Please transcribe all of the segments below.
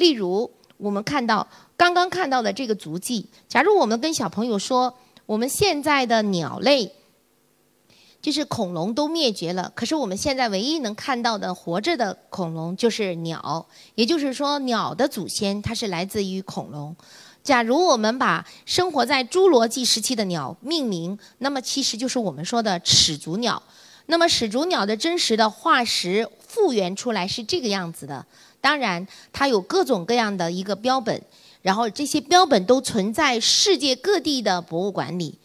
例如，我们看到刚刚看到的这个足迹，假如我们跟小朋友说，我们现在的鸟类。就是恐龙都灭绝了，可是我们现在唯一能看到的活着的恐龙就是鸟，也就是说，鸟的祖先它是来自于恐龙。假如我们把生活在侏罗纪时期的鸟命名，那么其实就是我们说的始祖鸟。那么始祖鸟的真实的化石复原出来是这个样子的，当然它有各种各样的一个标本，然后这些标本都存在世界各地的博物馆里。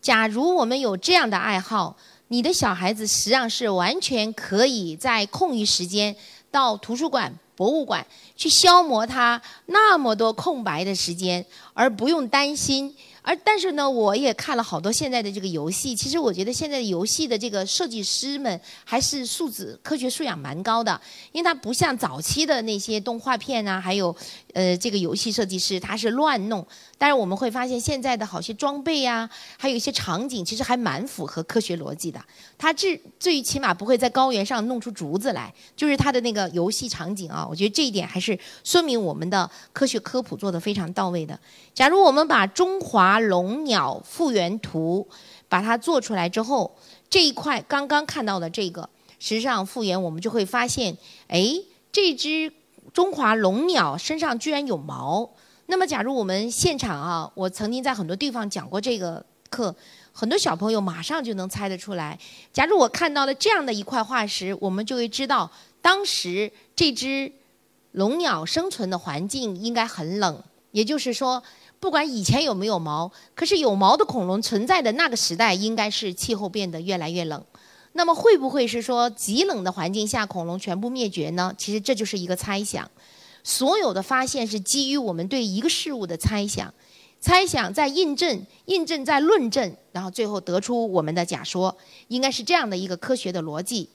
假如我们有这样的爱好，你的小孩子实际上是完全可以在空余时间到图书馆、博物馆去消磨他那么多空白的时间，而不用担心。而但是呢，我也看了好多现在的这个游戏。其实我觉得现在游戏的这个设计师们还是素质、科学素养蛮高的，因为它不像早期的那些动画片啊，还有呃这个游戏设计师，他是乱弄。但是我们会发现，现在的好些装备呀，还有一些场景，其实还蛮符合科学逻辑的。它至最起码不会在高原上弄出竹子来，就是它的那个游戏场景啊。我觉得这一点还是说明我们的科学科普做得非常到位的。假如我们把中华龙鸟复原图把它做出来之后，这一块刚刚看到的这个，实际上复原我们就会发现，哎，这只中华龙鸟身上居然有毛。那么，假如我们现场啊，我曾经在很多地方讲过这个课，很多小朋友马上就能猜得出来。假如我看到了这样的一块化石，我们就会知道，当时这只龙鸟生存的环境应该很冷。也就是说，不管以前有没有毛，可是有毛的恐龙存在的那个时代，应该是气候变得越来越冷。那么，会不会是说极冷的环境下恐龙全部灭绝呢？其实这就是一个猜想。所有的发现是基于我们对一个事物的猜想，猜想在印证，印证在论证，然后最后得出我们的假说，应该是这样的一个科学的逻辑。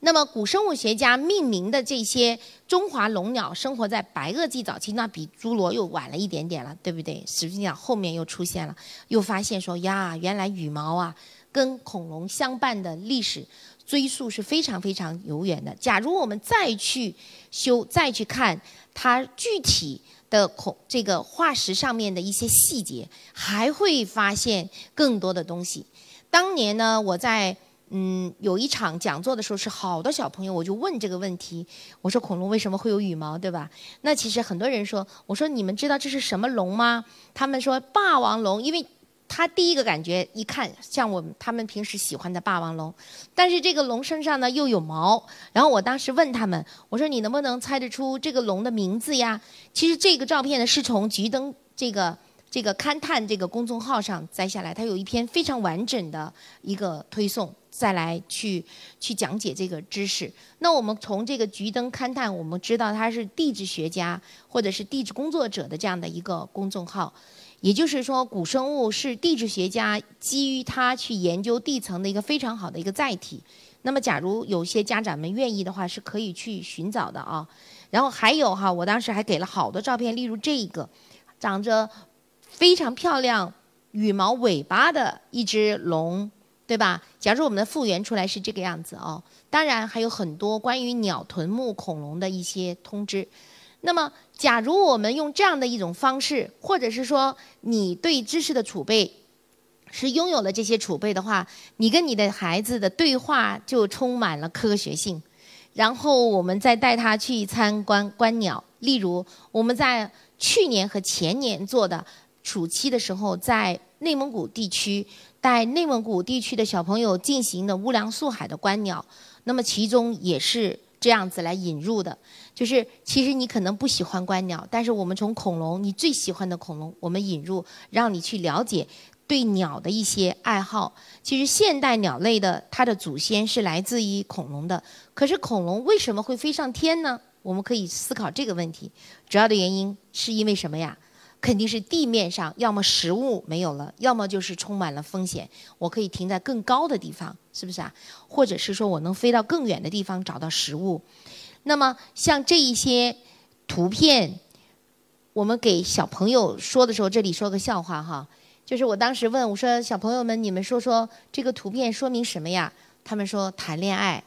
那么，古生物学家命名的这些中华龙鸟生活在白垩纪早期，那比侏罗又晚了一点点了，对不对？实际上后面又出现了，又发现说呀，原来羽毛啊跟恐龙相伴的历史。追溯是非常非常悠远的。假如我们再去修、再去看它具体的恐这个化石上面的一些细节，还会发现更多的东西。当年呢，我在嗯有一场讲座的时候，是好多小朋友，我就问这个问题，我说恐龙为什么会有羽毛，对吧？那其实很多人说，我说你们知道这是什么龙吗？他们说霸王龙，因为。他第一个感觉一看像我们他们平时喜欢的霸王龙，但是这个龙身上呢又有毛。然后我当时问他们，我说你能不能猜得出这个龙的名字呀？其实这个照片呢是从菊灯这个这个勘探这个公众号上摘下来，它有一篇非常完整的一个推送，再来去去讲解这个知识。那我们从这个菊灯勘探，我们知道它是地质学家或者是地质工作者的这样的一个公众号。也就是说，古生物是地质学家基于它去研究地层的一个非常好的一个载体。那么，假如有些家长们愿意的话，是可以去寻找的啊。然后还有哈，我当时还给了好多照片，例如这个长着非常漂亮羽毛尾巴的一只龙，对吧？假如我们的复原出来是这个样子哦。当然还有很多关于鸟臀目恐龙的一些通知。那么，假如我们用这样的一种方式，或者是说你对知识的储备是拥有了这些储备的话，你跟你的孩子的对话就充满了科学性。然后我们再带他去参观观鸟，例如我们在去年和前年做的暑期的时候，在内蒙古地区带内蒙古地区的小朋友进行的乌梁素海的观鸟，那么其中也是。这样子来引入的，就是其实你可能不喜欢观鸟，但是我们从恐龙，你最喜欢的恐龙，我们引入，让你去了解对鸟的一些爱好。其实现代鸟类的它的祖先是来自于恐龙的，可是恐龙为什么会飞上天呢？我们可以思考这个问题，主要的原因是因为什么呀？肯定是地面上要么食物没有了，要么就是充满了风险。我可以停在更高的地方，是不是啊？或者是说我能飞到更远的地方找到食物。那么像这一些图片，我们给小朋友说的时候，这里说个笑话哈，就是我当时问我说：“小朋友们，你们说说这个图片说明什么呀？”他们说谈恋爱。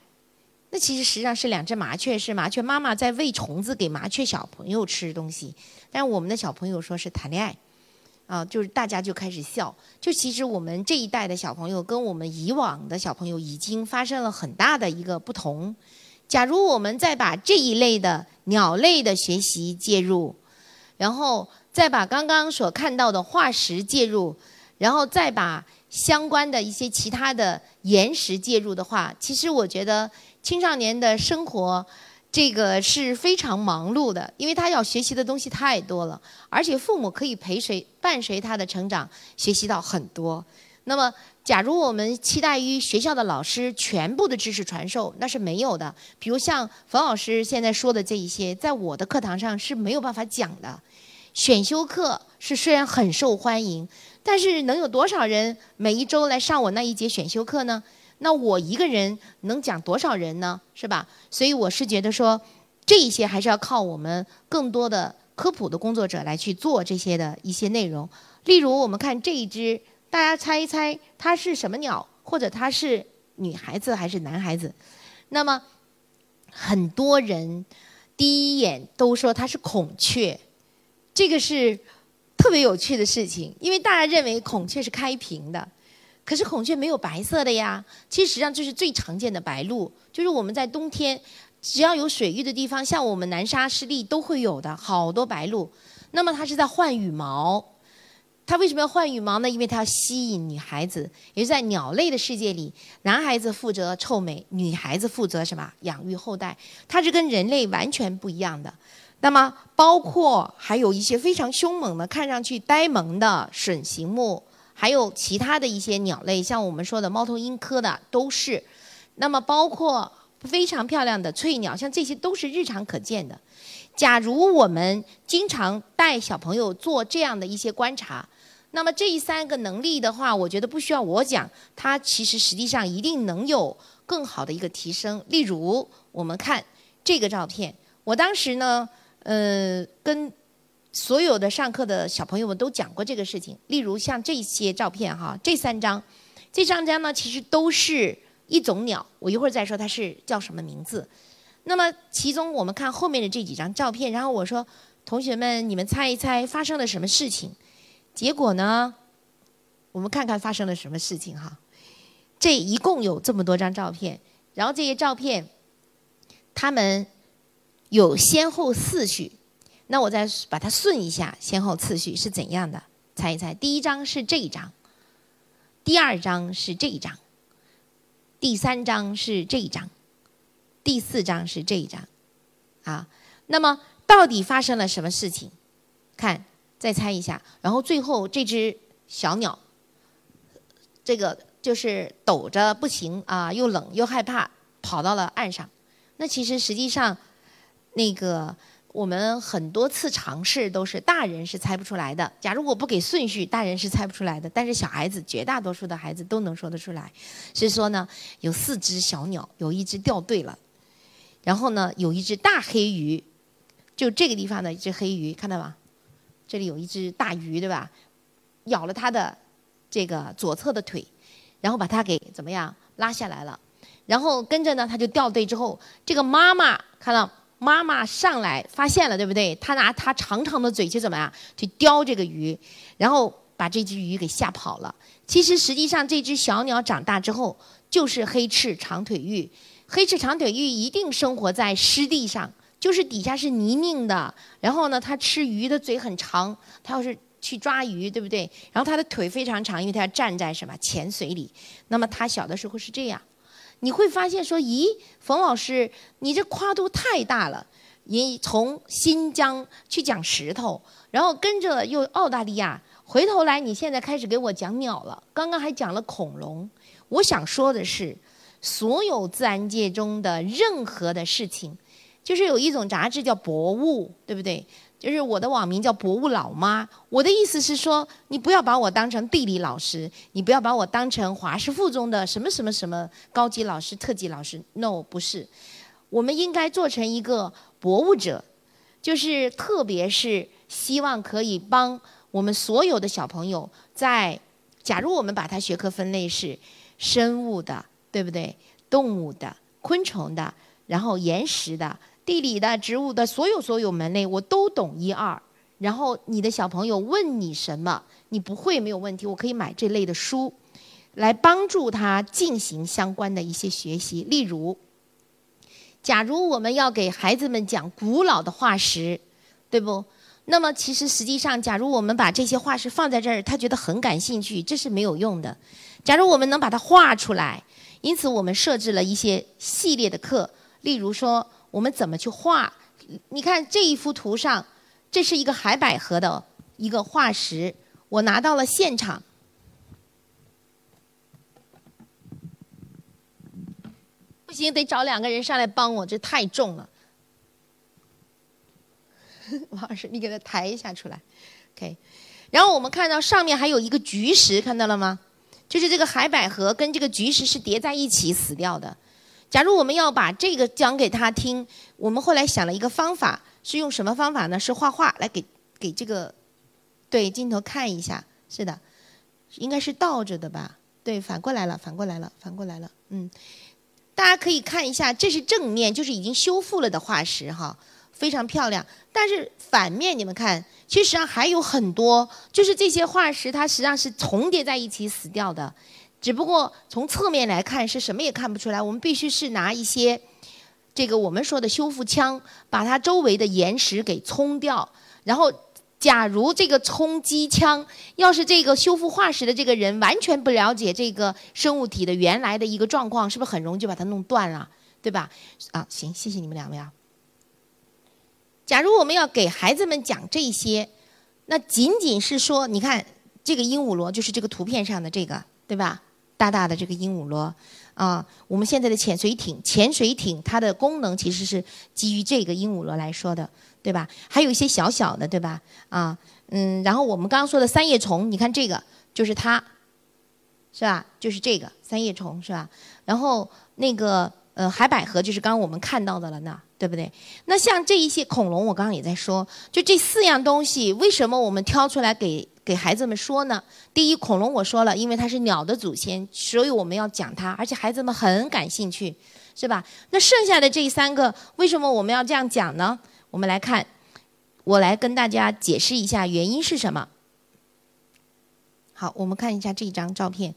那其实实际上是两只麻雀，是麻雀妈妈在喂虫子给麻雀小朋友吃东西。但是我们的小朋友说是谈恋爱，啊，就是大家就开始笑。就其实我们这一代的小朋友跟我们以往的小朋友已经发生了很大的一个不同。假如我们再把这一类的鸟类的学习介入，然后再把刚刚所看到的化石介入，然后再把相关的一些其他的岩石介入的话，其实我觉得。青少年的生活，这个是非常忙碌的，因为他要学习的东西太多了，而且父母可以陪随伴随他的成长，学习到很多。那么，假如我们期待于学校的老师全部的知识传授，那是没有的。比如像冯老师现在说的这一些，在我的课堂上是没有办法讲的。选修课是虽然很受欢迎，但是能有多少人每一周来上我那一节选修课呢？那我一个人能讲多少人呢？是吧？所以我是觉得说，这一些还是要靠我们更多的科普的工作者来去做这些的一些内容。例如，我们看这一支，大家猜一猜它是什么鸟，或者它是女孩子还是男孩子？那么很多人第一眼都说它是孔雀，这个是特别有趣的事情，因为大家认为孔雀是开屏的。可是孔雀没有白色的呀，其实实际上这是最常见的白鹭，就是我们在冬天只要有水域的地方，像我们南沙湿地都会有的好多白鹭。那么它是在换羽毛，它为什么要换羽毛呢？因为它要吸引女孩子。也是在鸟类的世界里，男孩子负责臭美，女孩子负责什么？养育后代。它是跟人类完全不一样的。那么包括还有一些非常凶猛的，看上去呆萌的隼形目。还有其他的一些鸟类，像我们说的猫头鹰科的都是，那么包括非常漂亮的翠鸟，像这些都是日常可见的。假如我们经常带小朋友做这样的一些观察，那么这三个能力的话，我觉得不需要我讲，它其实实际上一定能有更好的一个提升。例如，我们看这个照片，我当时呢，呃，跟。所有的上课的小朋友们都讲过这个事情，例如像这些照片哈，这三张，这三张呢其实都是一种鸟，我一会儿再说它是叫什么名字。那么其中我们看后面的这几张照片，然后我说同学们你们猜一猜发生了什么事情？结果呢，我们看看发生了什么事情哈。这一共有这么多张照片，然后这些照片，它们有先后次序。那我再把它顺一下，先后次序是怎样的？猜一猜，第一张是这一张，第二张是这一张，第三张是这一张，第四张是这一张，啊，那么到底发生了什么事情？看，再猜一下，然后最后这只小鸟，这个就是抖着不行啊，又冷又害怕，跑到了岸上。那其实实际上，那个。我们很多次尝试都是大人是猜不出来的。假如我不给顺序，大人是猜不出来的。但是小孩子，绝大多数的孩子都能说得出来。是说呢，有四只小鸟，有一只掉队了，然后呢，有一只大黑鱼，就这个地方的一只黑鱼，看到吗？这里有一只大鱼，对吧？咬了它的这个左侧的腿，然后把它给怎么样拉下来了？然后跟着呢，它就掉队之后，这个妈妈看到。妈妈上来发现了，对不对？他拿他长长的嘴去怎么样？去叼这个鱼，然后把这只鱼给吓跑了。其实实际上这只小鸟长大之后就是黑翅长腿鹬。黑翅长腿鹬一定生活在湿地上，就是底下是泥泞的。然后呢，它吃鱼的嘴很长，它要是去抓鱼，对不对？然后它的腿非常长，因为它要站在什么浅水里。那么它小的时候是这样。你会发现说，咦，冯老师，你这跨度太大了。你从新疆去讲石头，然后跟着又澳大利亚，回头来你现在开始给我讲鸟了。刚刚还讲了恐龙。我想说的是，所有自然界中的任何的事情，就是有一种杂志叫《博物》，对不对？就是我的网名叫博物老妈，我的意思是说，你不要把我当成地理老师，你不要把我当成华师附中的什么什么什么高级老师、特级老师。No，不是，我们应该做成一个博物者，就是特别是希望可以帮我们所有的小朋友，在假如我们把它学科分类是生物的，对不对？动物的、昆虫的，然后岩石的、地理的、植物的，所有所有门类我都懂一二。然后你的小朋友问你什么，你不会没有问题，我可以买这类的书，来帮助他进行相关的一些学习。例如，假如我们要给孩子们讲古老的化石，对不？那么其实实际上，假如我们把这些化石放在这儿，他觉得很感兴趣，这是没有用的。假如我们能把它画出来，因此我们设置了一些系列的课，例如说我们怎么去画。你看这一幅图上，这是一个海百合的一个化石，我拿到了现场。不行，得找两个人上来帮我，这太重了。王老师，你给它抬一下出来，OK。然后我们看到上面还有一个菊石，看到了吗？就是这个海百合跟这个菊石是叠在一起死掉的。假如我们要把这个讲给他听，我们后来想了一个方法，是用什么方法呢？是画画来给给这个对镜头看一下。是的，应该是倒着的吧？对，反过来了，反过来了，反过来了。嗯，大家可以看一下，这是正面，就是已经修复了的化石哈。非常漂亮，但是反面你们看，其实上还有很多，就是这些化石它实际上是重叠在一起死掉的，只不过从侧面来看是什么也看不出来。我们必须是拿一些这个我们说的修复枪，把它周围的岩石给冲掉。然后，假如这个冲击枪要是这个修复化石的这个人完全不了解这个生物体的原来的一个状况，是不是很容易就把它弄断了，对吧？啊，行，谢谢你们两位啊。假如我们要给孩子们讲这些，那仅仅是说，你看这个鹦鹉螺就是这个图片上的这个，对吧？大大的这个鹦鹉螺，啊，我们现在的潜水艇，潜水艇它的功能其实是基于这个鹦鹉螺来说的，对吧？还有一些小小的，对吧？啊，嗯，然后我们刚刚说的三叶虫，你看这个就是它，是吧？就是这个三叶虫，是吧？然后那个呃海百合就是刚刚我们看到的了呢。对不对？那像这一些恐龙，我刚刚也在说，就这四样东西，为什么我们挑出来给给孩子们说呢？第一，恐龙我说了，因为它是鸟的祖先，所以我们要讲它，而且孩子们很感兴趣，是吧？那剩下的这三个，为什么我们要这样讲呢？我们来看，我来跟大家解释一下原因是什么。好，我们看一下这一张照片。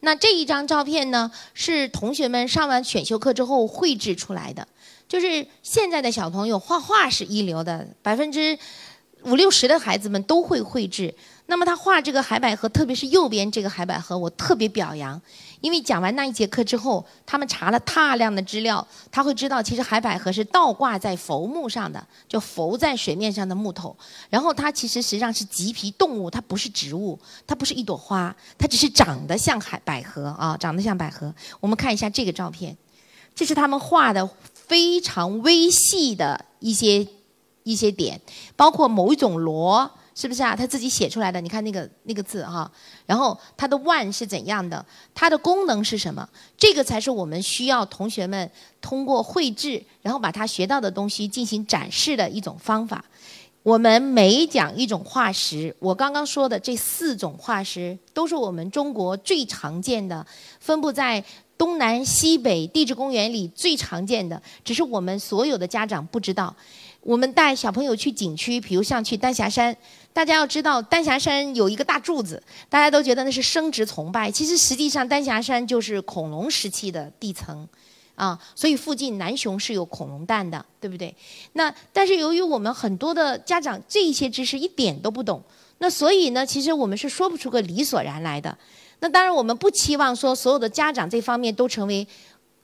那这一张照片呢，是同学们上完选修课之后绘制出来的。就是现在的小朋友画画是一流的，百分之五六十的孩子们都会绘制。那么他画这个海百合，特别是右边这个海百合，我特别表扬，因为讲完那一节课之后，他们查了大量的资料，他会知道其实海百合是倒挂在浮木上的，就浮在水面上的木头。然后它其实实际上是棘皮动物，它不是植物，它不是一朵花，它只是长得像海百合啊，长得像百合。我们看一下这个照片，这是他们画的。非常微细的一些一些点，包括某一种螺，是不是啊？他自己写出来的，你看那个那个字哈。然后它的腕是怎样的？它的功能是什么？这个才是我们需要同学们通过绘制，然后把他学到的东西进行展示的一种方法。我们每讲一种化石，我刚刚说的这四种化石都是我们中国最常见的，分布在。东南西北地质公园里最常见的，只是我们所有的家长不知道。我们带小朋友去景区，比如像去丹霞山，大家要知道丹霞山有一个大柱子，大家都觉得那是生殖崇拜。其实实际上丹霞山就是恐龙时期的地层，啊，所以附近南雄是有恐龙蛋的，对不对？那但是由于我们很多的家长这一些知识一点都不懂，那所以呢，其实我们是说不出个理所然来的。那当然，我们不期望说所有的家长这方面都成为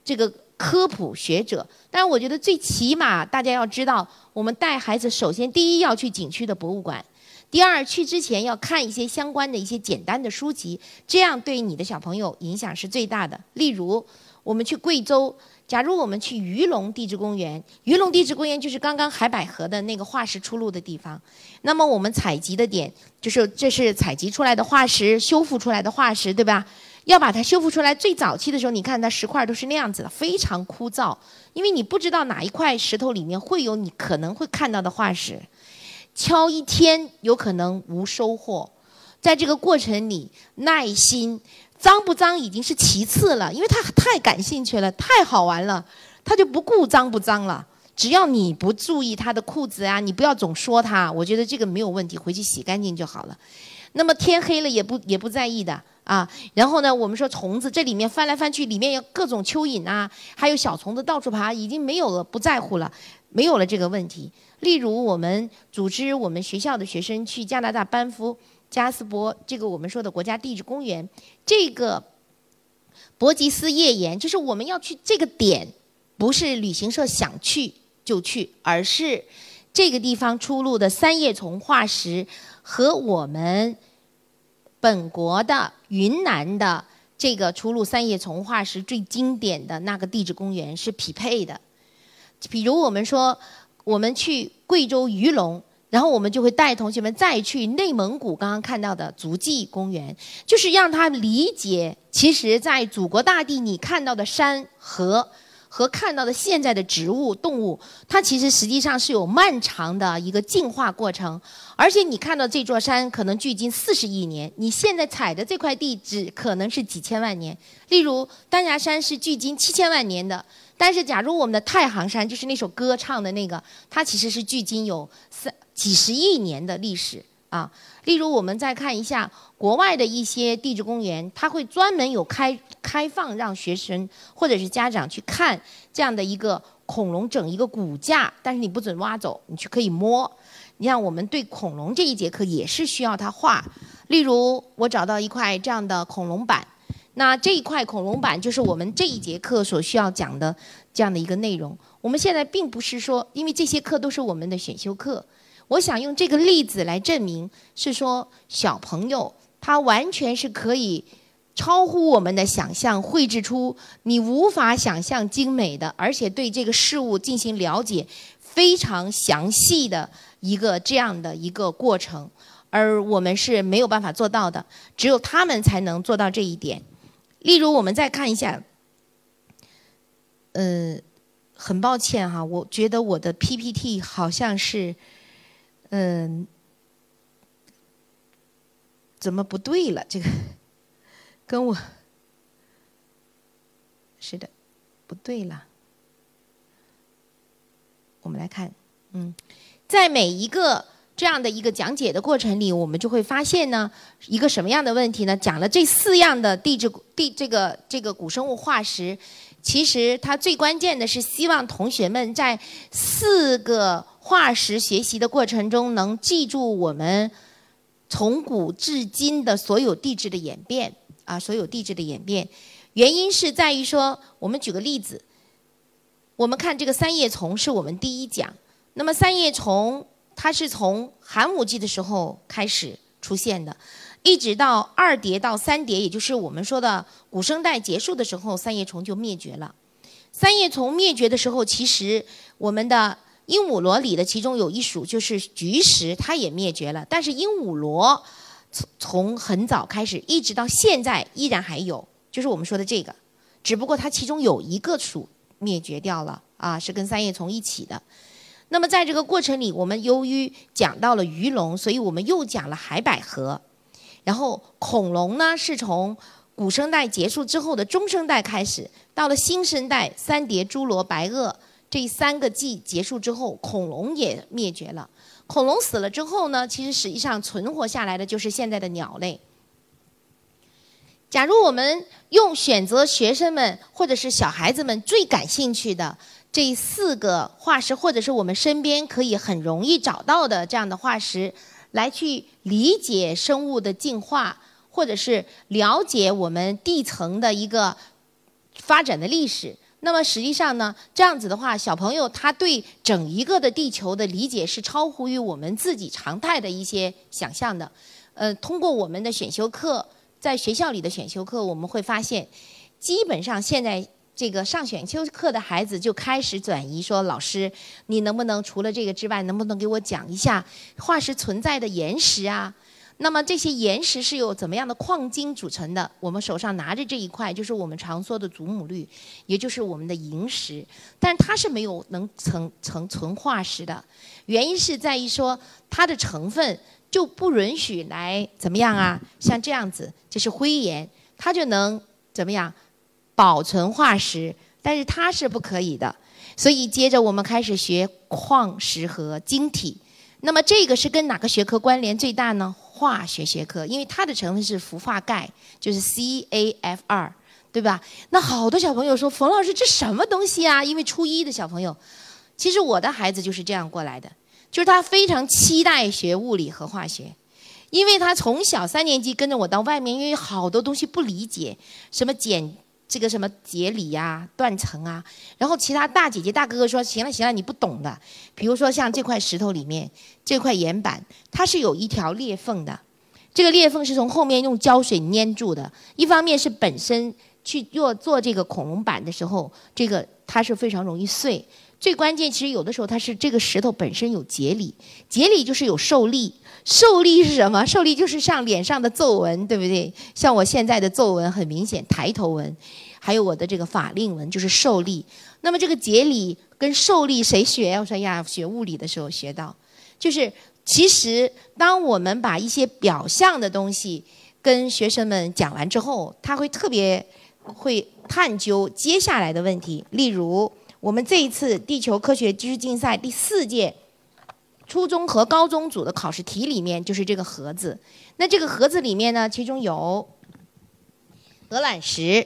这个科普学者。但是，我觉得最起码大家要知道，我们带孩子首先第一要去景区的博物馆，第二去之前要看一些相关的一些简单的书籍，这样对你的小朋友影响是最大的。例如，我们去贵州。假如我们去鱼龙地质公园，鱼龙地质公园就是刚刚海百合的那个化石出露的地方。那么我们采集的点就是这是采集出来的化石，修复出来的化石，对吧？要把它修复出来，最早期的时候，你看它石块都是那样子的，非常枯燥，因为你不知道哪一块石头里面会有你可能会看到的化石。敲一天有可能无收获，在这个过程里，耐心。脏不脏已经是其次了，因为他太感兴趣了，太好玩了，他就不顾脏不脏了。只要你不注意他的裤子啊，你不要总说他，我觉得这个没有问题，回去洗干净就好了。那么天黑了也不也不在意的啊。然后呢，我们说虫子这里面翻来翻去，里面有各种蚯蚓啊，还有小虫子到处爬，已经没有了，不在乎了，没有了这个问题。例如，我们组织我们学校的学生去加拿大班夫加斯伯这个我们说的国家地质公园，这个伯吉斯页岩，就是我们要去这个点，不是旅行社想去就去，而是这个地方出露的三叶虫化石和我们本国的云南的这个出露三叶虫化石最经典的那个地质公园是匹配的。比如我们说。我们去贵州鱼龙，然后我们就会带同学们再去内蒙古刚刚看到的足迹公园，就是让他理解，其实，在祖国大地你看到的山河和看到的现在的植物动物，它其实实际上是有漫长的一个进化过程，而且你看到这座山可能距今四十亿年，你现在踩的这块地只可能是几千万年。例如丹霞山是距今七千万年的。但是，假如我们的太行山就是那首歌唱的那个，它其实是距今有三几十亿年的历史啊。例如，我们再看一下国外的一些地质公园，它会专门有开开放让学生或者是家长去看这样的一个恐龙整一个骨架，但是你不准挖走，你去可以摸。你像我们对恐龙这一节课也是需要它画。例如，我找到一块这样的恐龙板。那这一块恐龙板就是我们这一节课所需要讲的这样的一个内容。我们现在并不是说，因为这些课都是我们的选修课，我想用这个例子来证明，是说小朋友他完全是可以超乎我们的想象，绘制出你无法想象精美的，而且对这个事物进行了解非常详细的一个这样的一个过程，而我们是没有办法做到的，只有他们才能做到这一点。例如，我们再看一下，呃，很抱歉哈，我觉得我的 PPT 好像是，嗯，怎么不对了？这个 跟我是的，不对了。我们来看，嗯，在每一个。这样的一个讲解的过程里，我们就会发现呢，一个什么样的问题呢？讲了这四样的地质地这个这个古生物化石，其实它最关键的是希望同学们在四个化石学习的过程中，能记住我们从古至今的所有地质的演变啊，所有地质的演变。原因是在于说，我们举个例子，我们看这个三叶虫是我们第一讲，那么三叶虫。它是从寒武纪的时候开始出现的，一直到二叠到三叠，也就是我们说的古生代结束的时候，三叶虫就灭绝了。三叶虫灭绝的时候，其实我们的鹦鹉螺里的其中有一属就是菊石，它也灭绝了。但是鹦鹉螺从从很早开始一直到现在依然还有，就是我们说的这个，只不过它其中有一个属灭绝掉了啊，是跟三叶虫一起的。那么在这个过程里，我们由于讲到了鱼龙，所以我们又讲了海百合。然后恐龙呢，是从古生代结束之后的中生代开始，到了新生代，三叠、侏罗、白垩这三个纪结束之后，恐龙也灭绝了。恐龙死了之后呢，其实实际上存活下来的就是现在的鸟类。假如我们用选择学生们或者是小孩子们最感兴趣的。这四个化石，或者是我们身边可以很容易找到的这样的化石，来去理解生物的进化，或者是了解我们地层的一个发展的历史。那么实际上呢，这样子的话，小朋友他对整一个的地球的理解是超乎于我们自己常态的一些想象的。呃，通过我们的选修课，在学校里的选修课，我们会发现，基本上现在。这个上选修课的孩子就开始转移，说：“老师，你能不能除了这个之外，能不能给我讲一下化石存在的岩石啊？那么这些岩石是由怎么样的矿晶组成的？我们手上拿着这一块，就是我们常说的祖母绿，也就是我们的萤石，但它是没有能成成存化石的。原因是在于说它的成分就不允许来怎么样啊？像这样子，这是灰岩。”它就能怎么样保存化石，但是它是不可以的。所以接着我们开始学矿石和晶体。那么这个是跟哪个学科关联最大呢？化学学科，因为它的成分是氟化钙，就是 CaF2，对吧？那好多小朋友说，冯老师这什么东西啊？因为初一的小朋友，其实我的孩子就是这样过来的，就是他非常期待学物理和化学，因为他从小三年级跟着我到外面，因为好多东西不理解，什么碱。这个什么节理呀、断层啊，然后其他大姐姐大哥哥说：“行了行了，你不懂的。比如说像这块石头里面这块岩板，它是有一条裂缝的，这个裂缝是从后面用胶水粘住的。一方面是本身去做做这个恐龙板的时候，这个它是非常容易碎。最关键，其实有的时候它是这个石头本身有节理，节理就是有受力。受力是什么？受力就是像脸上的皱纹，对不对？像我现在的皱纹很明显，抬头纹，还有我的这个法令纹，就是受力。那么这个节理跟受力谁学？我说呀，学物理的时候学到，就是其实当我们把一些表象的东西跟学生们讲完之后，他会特别会探究接下来的问题。例如，我们这一次地球科学知识竞赛第四届。初中和高中组的考试题里面就是这个盒子，那这个盒子里面呢，其中有鹅卵石，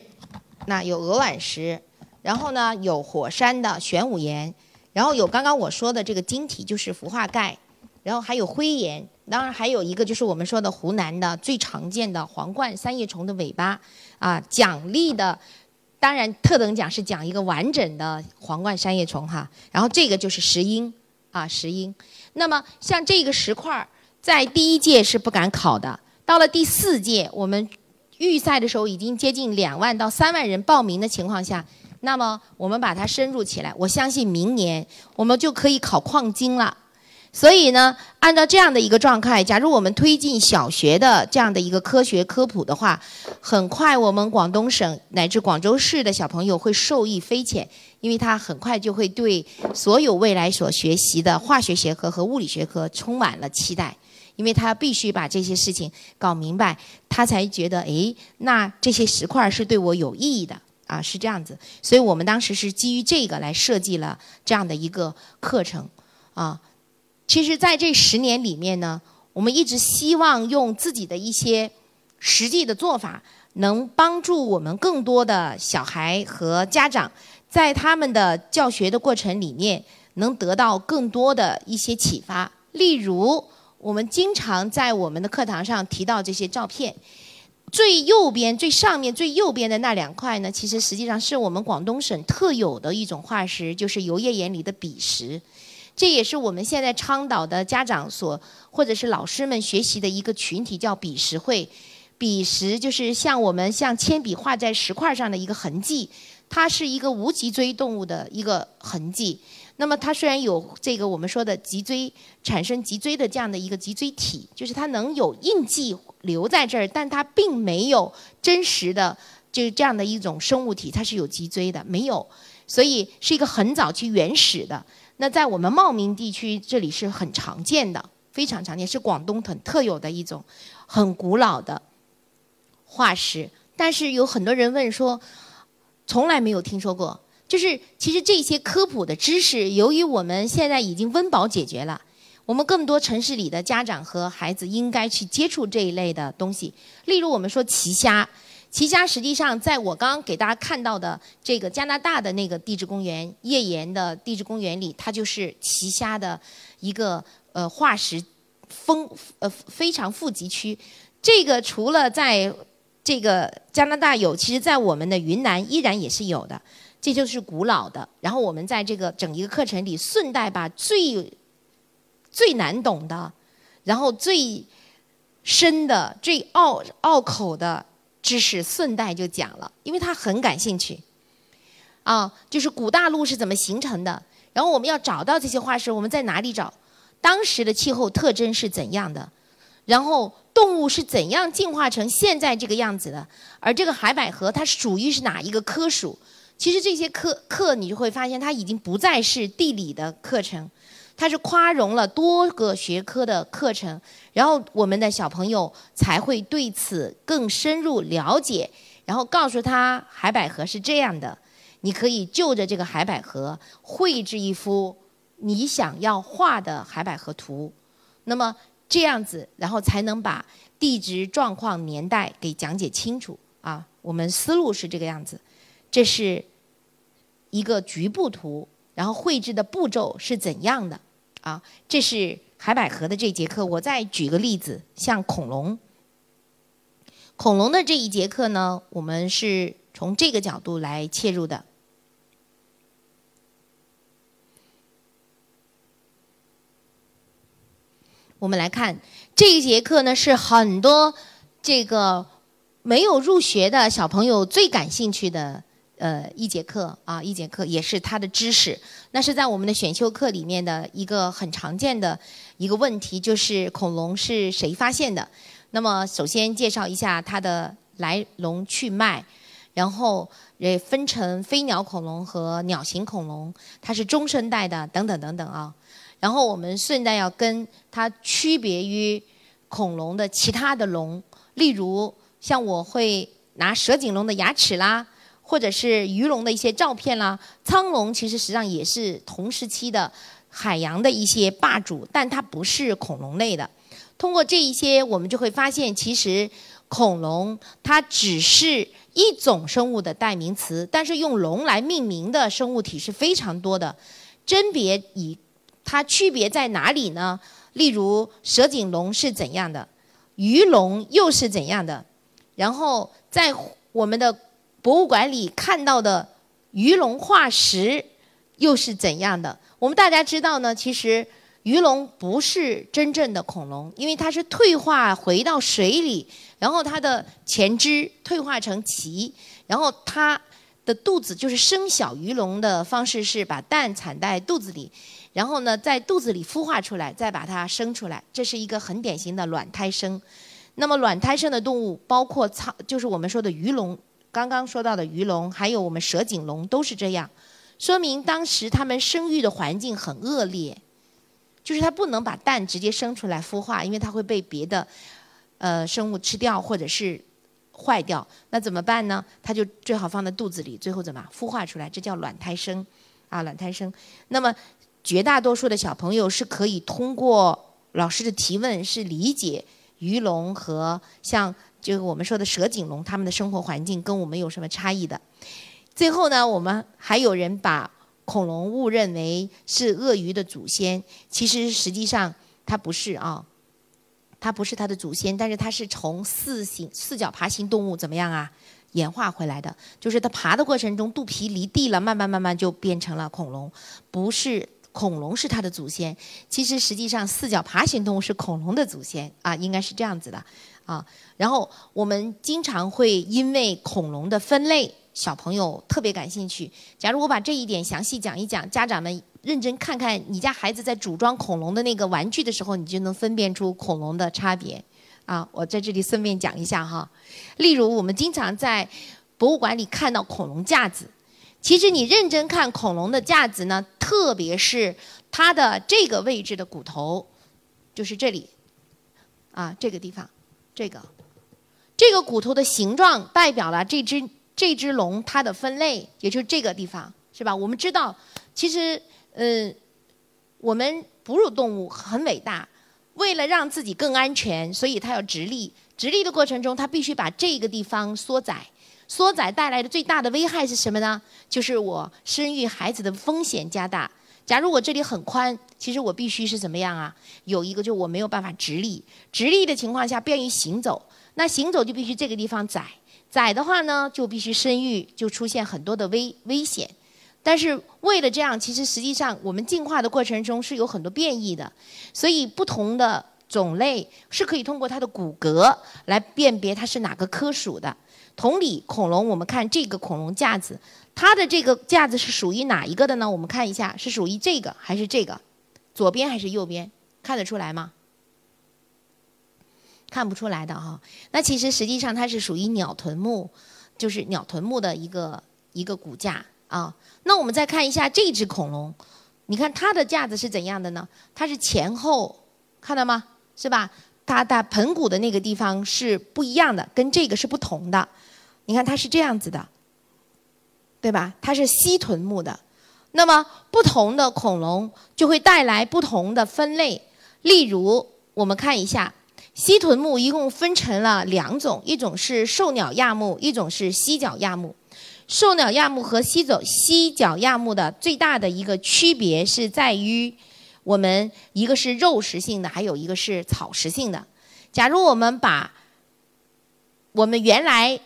那有鹅卵石，然后呢有火山的玄武岩，然后有刚刚我说的这个晶体，就是氟化钙，然后还有灰岩，当然还有一个就是我们说的湖南的最常见的皇冠三叶虫的尾巴，啊，奖励的，当然特等奖是奖一个完整的皇冠三叶虫哈，然后这个就是石英，啊，石英。那么像这个石块在第一届是不敢考的，到了第四届，我们预赛的时候已经接近两万到三万人报名的情况下，那么我们把它深入起来，我相信明年我们就可以考矿精了。所以呢，按照这样的一个状态，假如我们推进小学的这样的一个科学科普的话，很快我们广东省乃至广州市的小朋友会受益匪浅，因为他很快就会对所有未来所学习的化学学科和物理学科充满了期待，因为他必须把这些事情搞明白，他才觉得哎，那这些石块是对我有意义的啊，是这样子。所以我们当时是基于这个来设计了这样的一个课程啊。其实，在这十年里面呢，我们一直希望用自己的一些实际的做法，能帮助我们更多的小孩和家长，在他们的教学的过程里面，能得到更多的一些启发。例如，我们经常在我们的课堂上提到这些照片，最右边、最上面、最右边的那两块呢，其实实际上是我们广东省特有的一种化石，就是油页岩里的比石。这也是我们现在倡导的家长所或者是老师们学习的一个群体，叫笔石会。笔石就是像我们像铅笔画在石块上的一个痕迹，它是一个无脊椎动物的一个痕迹。那么它虽然有这个我们说的脊椎产生脊椎的这样的一个脊椎体，就是它能有印记留在这儿，但它并没有真实的就这样的一种生物体，它是有脊椎的，没有，所以是一个很早期原始的。那在我们茂名地区，这里是很常见的，非常常见，是广东很特有的一种很古老的化石。但是有很多人问说，从来没有听说过。就是其实这些科普的知识，由于我们现在已经温饱解决了，我们更多城市里的家长和孩子应该去接触这一类的东西。例如我们说奇虾。奇虾实际上，在我刚刚给大家看到的这个加拿大的那个地质公园页岩的地质公园里，它就是奇虾的一个呃化石丰呃非常富集区。这个除了在这个加拿大有，其实在我们的云南依然也是有的。这就是古老的。然后我们在这个整一个课程里，顺带把最最难懂的，然后最深的、最拗拗口的。知识顺带就讲了，因为他很感兴趣，啊，就是古大陆是怎么形成的，然后我们要找到这些化石，我们在哪里找？当时的气候特征是怎样的？然后动物是怎样进化成现在这个样子的？而这个海百合它属于是哪一个科属？其实这些课课你就会发现，它已经不再是地理的课程，它是夸容了多个学科的课程，然后我们的小朋友才会对此更深入了解，然后告诉他海百合是这样的，你可以就着这个海百合绘制一幅你想要画的海百合图，那么这样子，然后才能把地质状况、年代给讲解清楚啊。我们思路是这个样子，这是一个局部图，然后绘制的步骤是怎样的？啊，这是海百合的这节课。我再举个例子，像恐龙，恐龙的这一节课呢，我们是从这个角度来切入的。我们来看这一节课呢，是很多这个没有入学的小朋友最感兴趣的。呃，一节课啊，一节课也是它的知识。那是在我们的选修课里面的一个很常见的一个问题，就是恐龙是谁发现的？那么首先介绍一下它的来龙去脉，然后也分成飞鸟恐龙和鸟形恐龙，它是中生代的等等等等啊。然后我们顺带要跟它区别于恐龙的其他的龙，例如像我会拿蛇颈龙的牙齿啦。或者是鱼龙的一些照片啦，苍龙其实实际上也是同时期的海洋的一些霸主，但它不是恐龙类的。通过这一些，我们就会发现，其实恐龙它只是一种生物的代名词，但是用龙来命名的生物体是非常多的。甄别以它区别在哪里呢？例如蛇颈龙是怎样的，鱼龙又是怎样的？然后在我们的博物馆里看到的鱼龙化石又是怎样的？我们大家知道呢，其实鱼龙不是真正的恐龙，因为它是退化回到水里，然后它的前肢退化成鳍，然后它的肚子就是生小鱼龙的方式是把蛋产在肚子里，然后呢在肚子里孵化出来，再把它生出来，这是一个很典型的卵胎生。那么卵胎生的动物包括苍，就是我们说的鱼龙。刚刚说到的鱼龙，还有我们蛇颈龙都是这样，说明当时它们生育的环境很恶劣，就是它不能把蛋直接生出来孵化，因为它会被别的呃生物吃掉或者是坏掉。那怎么办呢？它就最好放在肚子里，最后怎么孵化出来？这叫卵胎生啊，卵胎生。那么绝大多数的小朋友是可以通过老师的提问是理解鱼龙和像。就是我们说的蛇颈龙，它们的生活环境跟我们有什么差异的？最后呢，我们还有人把恐龙误认为是鳄鱼的祖先，其实实际上它不是啊，它不是它的祖先，但是它是从四形四脚爬行动物怎么样啊演化回来的？就是它爬的过程中肚皮离地了，慢慢慢慢就变成了恐龙，不是恐龙是它的祖先，其实实际上四脚爬行动物是恐龙的祖先啊，应该是这样子的。啊，然后我们经常会因为恐龙的分类，小朋友特别感兴趣。假如我把这一点详细讲一讲，家长们认真看看你家孩子在组装恐龙的那个玩具的时候，你就能分辨出恐龙的差别。啊，我在这里顺便讲一下哈。例如，我们经常在博物馆里看到恐龙架子，其实你认真看恐龙的架子呢，特别是它的这个位置的骨头，就是这里，啊，这个地方。这个，这个骨头的形状代表了这只这只龙它的分类，也就是这个地方，是吧？我们知道，其实，呃，我们哺乳动物很伟大，为了让自己更安全，所以它要直立。直立的过程中，它必须把这个地方缩窄，缩窄带来的最大的危害是什么呢？就是我生育孩子的风险加大。假如我这里很宽，其实我必须是怎么样啊？有一个就我没有办法直立，直立的情况下便于行走，那行走就必须这个地方窄，窄的话呢就必须生育，就出现很多的危危险。但是为了这样，其实实际上我们进化的过程中是有很多变异的，所以不同的种类是可以通过它的骨骼来辨别它是哪个科属的。同理，恐龙我们看这个恐龙架子。它的这个架子是属于哪一个的呢？我们看一下，是属于这个还是这个？左边还是右边？看得出来吗？看不出来的哈。那其实实际上它是属于鸟臀目，就是鸟臀目的一个一个骨架啊。那我们再看一下这只恐龙，你看它的架子是怎样的呢？它是前后，看到吗？是吧？它的盆骨的那个地方是不一样的，跟这个是不同的。你看它是这样子的，对吧？它是蜥臀目的。那么不同的恐龙就会带来不同的分类。例如，我们看一下蜥臀目一共分成了两种，一种是兽鸟亚目，一种是蜥脚亚目。兽鸟亚目和蜥走蜥脚亚目的最大的一个区别是在于。我们一个是肉食性的，还有一个是草食性的。假如我们把我们原来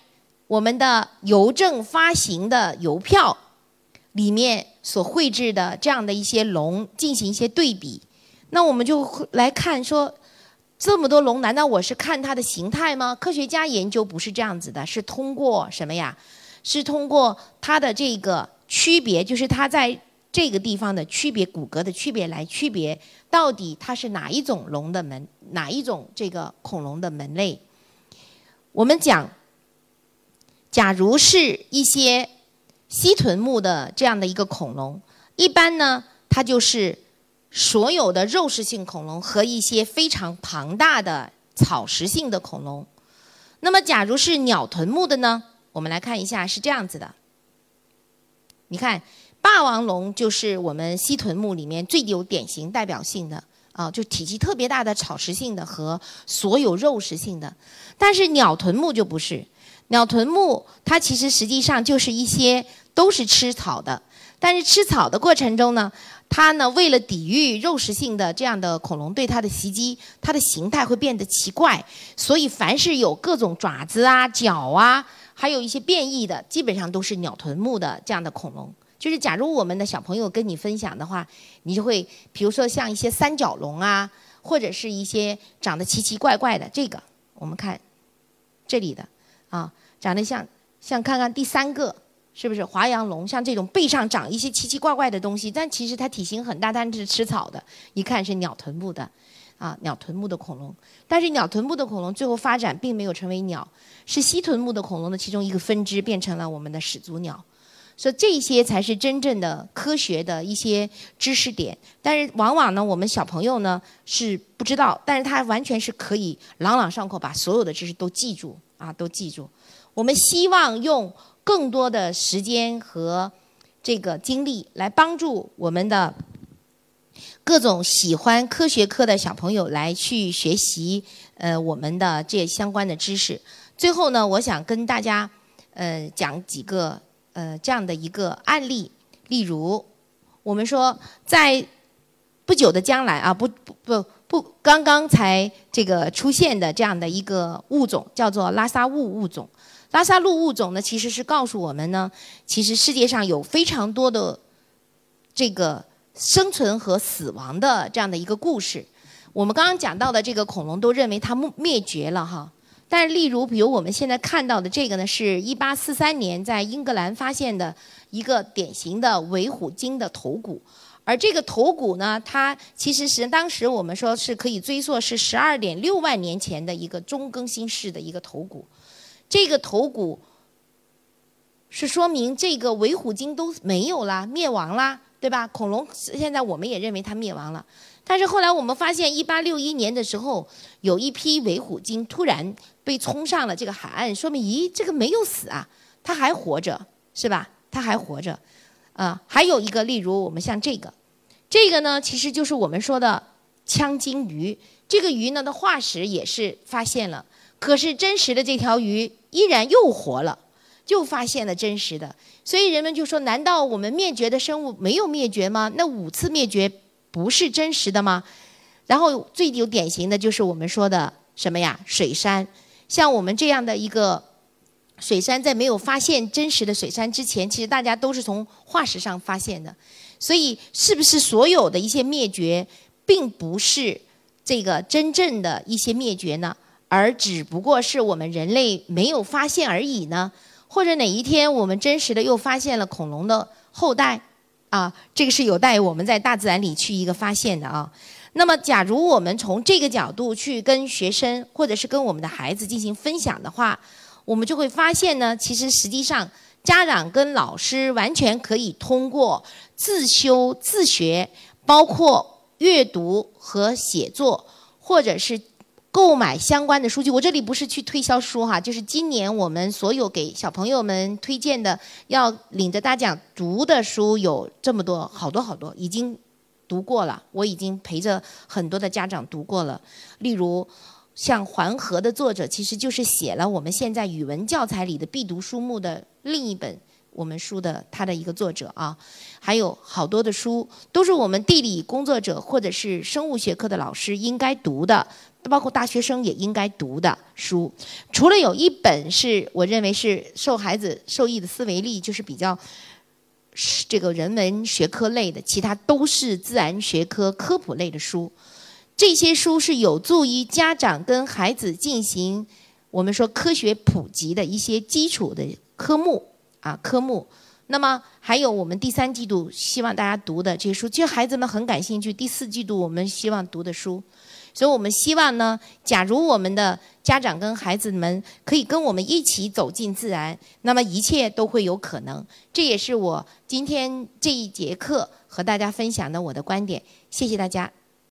我们的邮政发行的邮票里面所绘制的这样的一些龙进行一些对比，那我们就来看说，这么多龙，难道我是看它的形态吗？科学家研究不是这样子的，是通过什么呀？是通过它的这个区别，就是它在。这个地方的区别，骨骼的区别来区别，到底它是哪一种龙的门，哪一种这个恐龙的门类？我们讲，假如是一些蜥臀目的这样的一个恐龙，一般呢，它就是所有的肉食性恐龙和一些非常庞大的草食性的恐龙。那么，假如是鸟臀目的呢？我们来看一下，是这样子的，你看。霸王龙就是我们蜥臀目里面最有典型代表性的啊，就体积特别大的草食性的和所有肉食性的。但是鸟臀目就不是，鸟臀目它其实实际上就是一些都是吃草的，但是吃草的过程中呢，它呢为了抵御肉食性的这样的恐龙对它的袭击，它的形态会变得奇怪，所以凡是有各种爪子啊、脚啊，还有一些变异的，基本上都是鸟臀目的这样的恐龙。就是假如我们的小朋友跟你分享的话，你就会，比如说像一些三角龙啊，或者是一些长得奇奇怪怪的，这个我们看这里的啊，长得像像看看第三个是不是华阳龙，像这种背上长一些奇奇怪怪的东西，但其实它体型很大，但是吃草的，一看是鸟臀部的啊，鸟臀部的恐龙，但是鸟臀部的恐龙最后发展并没有成为鸟，是蜥臀目的恐龙的其中一个分支，变成了我们的始祖鸟。所以这些才是真正的科学的一些知识点，但是往往呢，我们小朋友呢是不知道，但是他完全是可以朗朗上口，把所有的知识都记住啊，都记住。我们希望用更多的时间和这个精力来帮助我们的各种喜欢科学课的小朋友来去学习呃我们的这相关的知识。最后呢，我想跟大家呃讲几个。呃，这样的一个案例，例如，我们说在不久的将来啊，不不不不，刚刚才这个出现的这样的一个物种，叫做拉萨物物种。拉萨路物种呢，其实是告诉我们呢，其实世界上有非常多的这个生存和死亡的这样的一个故事。我们刚刚讲到的这个恐龙，都认为它灭绝了哈。但是，例如，比如我们现在看到的这个呢，是一八四三年在英格兰发现的一个典型的尾虎鲸的头骨，而这个头骨呢，它其实是当时我们说是可以追溯是十二点六万年前的一个中更新世的一个头骨，这个头骨是说明这个尾虎鲸都没有啦，灭亡啦，对吧？恐龙现在我们也认为它灭亡了。但是后来我们发现，一八六一年的时候，有一批尾虎鲸突然被冲上了这个海岸，说明咦，这个没有死啊，它还活着，是吧？它还活着，啊，还有一个，例如我们像这个，这个呢，其实就是我们说的枪鲸鱼，这个鱼呢的化石也是发现了，可是真实的这条鱼依然又活了，就发现了真实的，所以人们就说，难道我们灭绝的生物没有灭绝吗？那五次灭绝。不是真实的吗？然后最有典型的就是我们说的什么呀？水杉，像我们这样的一个水杉，在没有发现真实的水杉之前，其实大家都是从化石上发现的。所以，是不是所有的一些灭绝，并不是这个真正的一些灭绝呢？而只不过是我们人类没有发现而已呢？或者哪一天我们真实的又发现了恐龙的后代？啊，这个是有待我们在大自然里去一个发现的啊。那么，假如我们从这个角度去跟学生或者是跟我们的孩子进行分享的话，我们就会发现呢，其实实际上家长跟老师完全可以通过自修自学，包括阅读和写作，或者是购买相关的书籍。我这里不是去推销书哈，就是今年我们所有给小朋友们推荐的，要领着大家读的书有这么多，好多好多，已经读过了。我已经陪着很多的家长读过了，例如。像《黄河》的作者，其实就是写了我们现在语文教材里的必读书目的另一本我们书的他的一个作者啊，还有好多的书都是我们地理工作者或者是生物学科的老师应该读的，包括大学生也应该读的书。除了有一本是我认为是受孩子受益的思维力，就是比较这个人文学科类的，其他都是自然学科科普类的书。这些书是有助于家长跟孩子进行我们说科学普及的一些基础的科目啊科目。那么还有我们第三季度希望大家读的这些书，其实孩子们很感兴趣。第四季度我们希望读的书，所以我们希望呢，假如我们的家长跟孩子们可以跟我们一起走进自然，那么一切都会有可能。这也是我今天这一节课和大家分享的我的观点。谢谢大家。